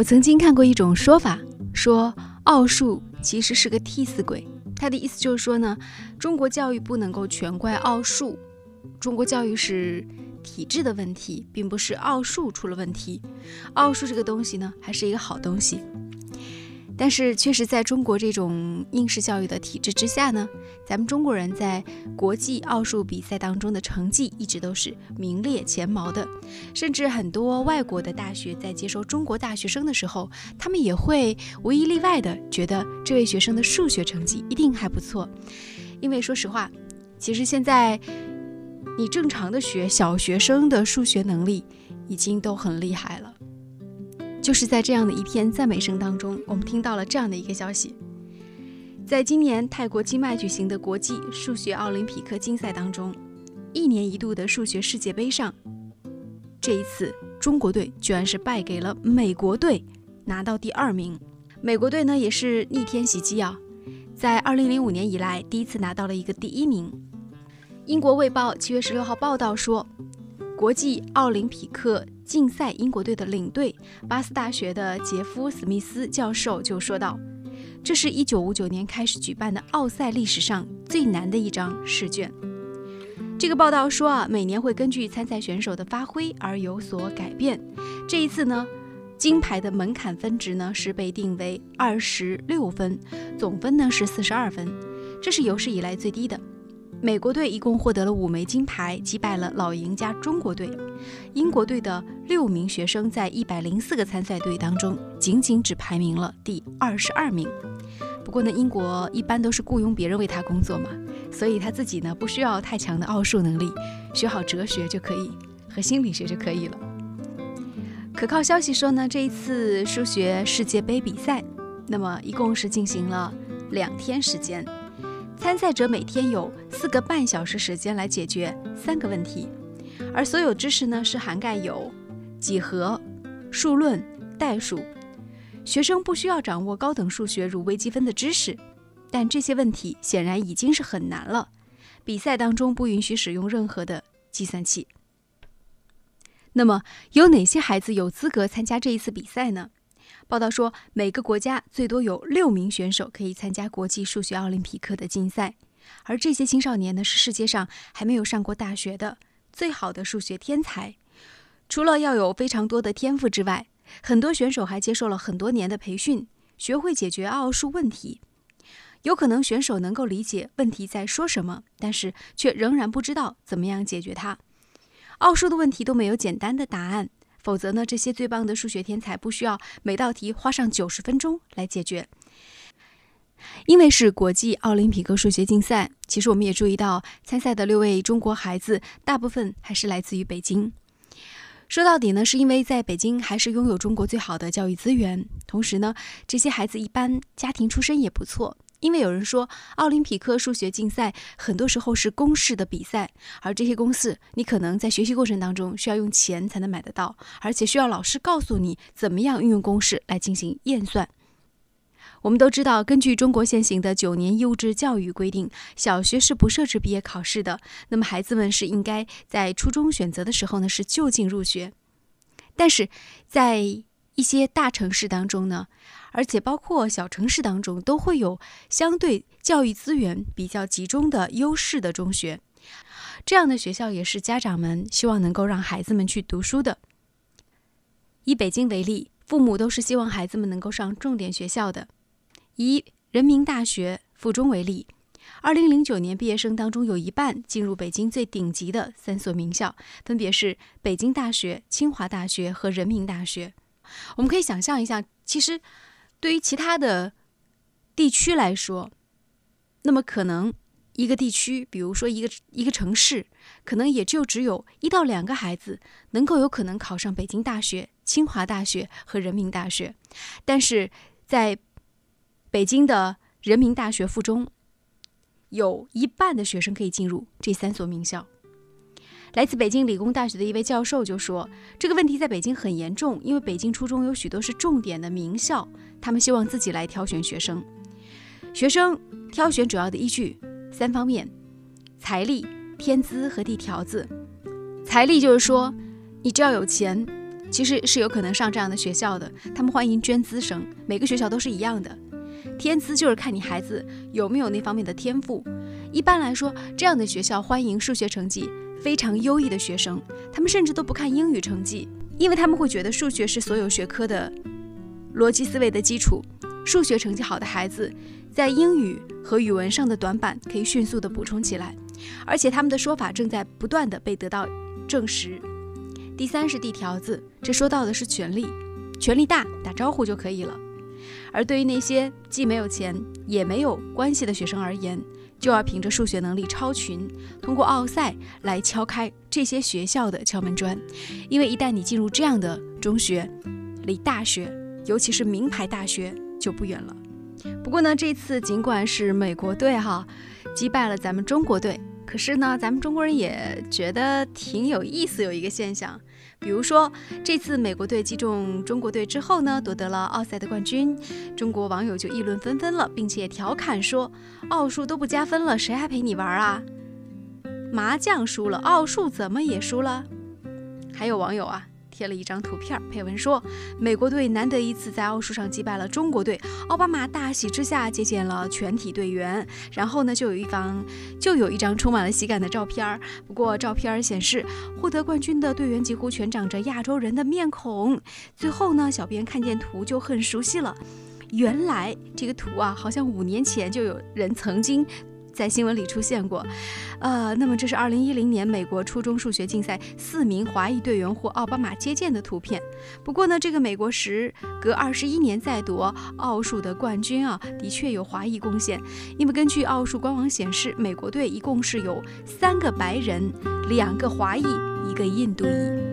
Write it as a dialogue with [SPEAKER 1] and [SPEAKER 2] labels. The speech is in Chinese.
[SPEAKER 1] 我曾经看过一种说法，说奥数其实是个替死鬼。他的意思就是说呢，中国教育不能够全怪奥数，中国教育是体制的问题，并不是奥数出了问题。奥数这个东西呢，还是一个好东西。但是，确实在中国这种应试教育的体制之下呢，咱们中国人在国际奥数比赛当中的成绩一直都是名列前茅的。甚至很多外国的大学在接收中国大学生的时候，他们也会无一例外的觉得这位学生的数学成绩一定还不错。因为说实话，其实现在你正常的学小学生的数学能力已经都很厉害了。就是在这样的一片赞美声当中，我们听到了这样的一个消息：在今年泰国清迈举行的国际数学奥林匹克竞赛当中，一年一度的数学世界杯上，这一次中国队居然是败给了美国队，拿到第二名。美国队呢也是逆天袭击啊，在二零零五年以来第一次拿到了一个第一名。英国卫报七月十六号报道说，国际奥林匹克。竞赛英国队的领队，巴斯大学的杰夫·史密斯教授就说道：“这是一九五九年开始举办的奥赛历史上最难的一张试卷。”这个报道说啊，每年会根据参赛选手的发挥而有所改变。这一次呢，金牌的门槛分值呢是被定为二十六分，总分呢是四十二分，这是有史以来最低的。美国队一共获得了五枚金牌，击败了老赢家中国队。英国队的六名学生在一百零四个参赛队当中，仅仅只排名了第二十二名。不过呢，英国一般都是雇佣别人为他工作嘛，所以他自己呢不需要太强的奥数能力，学好哲学就可以和心理学就可以了。可靠消息说呢，这一次数学世界杯比赛，那么一共是进行了两天时间。参赛者每天有四个半小时时间来解决三个问题，而所有知识呢是涵盖有几何、数论、代数。学生不需要掌握高等数学如微积分的知识，但这些问题显然已经是很难了。比赛当中不允许使用任何的计算器。那么有哪些孩子有资格参加这一次比赛呢？报道说，每个国家最多有六名选手可以参加国际数学奥林匹克的竞赛，而这些青少年呢，是世界上还没有上过大学的最好的数学天才。除了要有非常多的天赋之外，很多选手还接受了很多年的培训，学会解决奥数问题。有可能选手能够理解问题在说什么，但是却仍然不知道怎么样解决它。奥数的问题都没有简单的答案。否则呢，这些最棒的数学天才不需要每道题花上九十分钟来解决。因为是国际奥林匹克数学竞赛，其实我们也注意到参赛的六位中国孩子，大部分还是来自于北京。说到底呢，是因为在北京还是拥有中国最好的教育资源，同时呢，这些孩子一般家庭出身也不错。因为有人说，奥林匹克数学竞赛很多时候是公式的比赛，而这些公式你可能在学习过程当中需要用钱才能买得到，而且需要老师告诉你怎么样运用公式来进行验算。我们都知道，根据中国现行的九年义务制教育规定，小学是不设置毕业考试的。那么孩子们是应该在初中选择的时候呢是就近入学，但是在一些大城市当中呢。而且，包括小城市当中，都会有相对教育资源比较集中的优势的中学。这样的学校也是家长们希望能够让孩子们去读书的。以北京为例，父母都是希望孩子们能够上重点学校的。以人民大学附中为例，二零零九年毕业生当中有一半进入北京最顶级的三所名校，分别是北京大学、清华大学和人民大学。我们可以想象一下，其实。对于其他的地区来说，那么可能一个地区，比如说一个一个城市，可能也就只有一到两个孩子能够有可能考上北京大学、清华大学和人民大学。但是在北京的人民大学附中，有一半的学生可以进入这三所名校。来自北京理工大学的一位教授就说：“这个问题在北京很严重，因为北京初中有许多是重点的名校，他们希望自己来挑选学生。学生挑选主要的依据三方面：财力、天资和地条子。财力就是说，你只要有钱，其实是有可能上这样的学校的。他们欢迎捐资生，每个学校都是一样的。天资就是看你孩子有没有那方面的天赋。一般来说，这样的学校欢迎数学成绩非常优异的学生，他们甚至都不看英语成绩，因为他们会觉得数学是所有学科的逻辑思维的基础。数学成绩好的孩子，在英语和语文上的短板可以迅速的补充起来，而且他们的说法正在不断的被得到证实。第三是递条子，这说到的是权力，权力大打招呼就可以了。而对于那些既没有钱也没有关系的学生而言，就要凭着数学能力超群，通过奥赛来敲开这些学校的敲门砖。因为一旦你进入这样的中学，离大学，尤其是名牌大学就不远了。不过呢，这次尽管是美国队哈击败了咱们中国队，可是呢，咱们中国人也觉得挺有意思，有一个现象。比如说，这次美国队击中中国队之后呢，夺得了奥赛的冠军，中国网友就议论纷纷了，并且调侃说：“奥数都不加分了，谁还陪你玩啊？麻将输了，奥数怎么也输了？”还有网友啊。贴了一张图片，配文说：“美国队难得一次在奥数上击败了中国队，奥巴马大喜之下接见了全体队员。”然后呢，就有一张就有一张充满了喜感的照片。不过照片显示，获得冠军的队员几乎全长着亚洲人的面孔。最后呢，小编看见图就很熟悉了，原来这个图啊，好像五年前就有人曾经。在新闻里出现过，呃，那么这是二零一零年美国初中数学竞赛四名华裔队员获奥巴马接见的图片。不过呢，这个美国时隔二十一年再夺奥数的冠军啊，的确有华裔贡献。因为根据奥数官网显示，美国队一共是有三个白人、两个华裔、一个印度裔。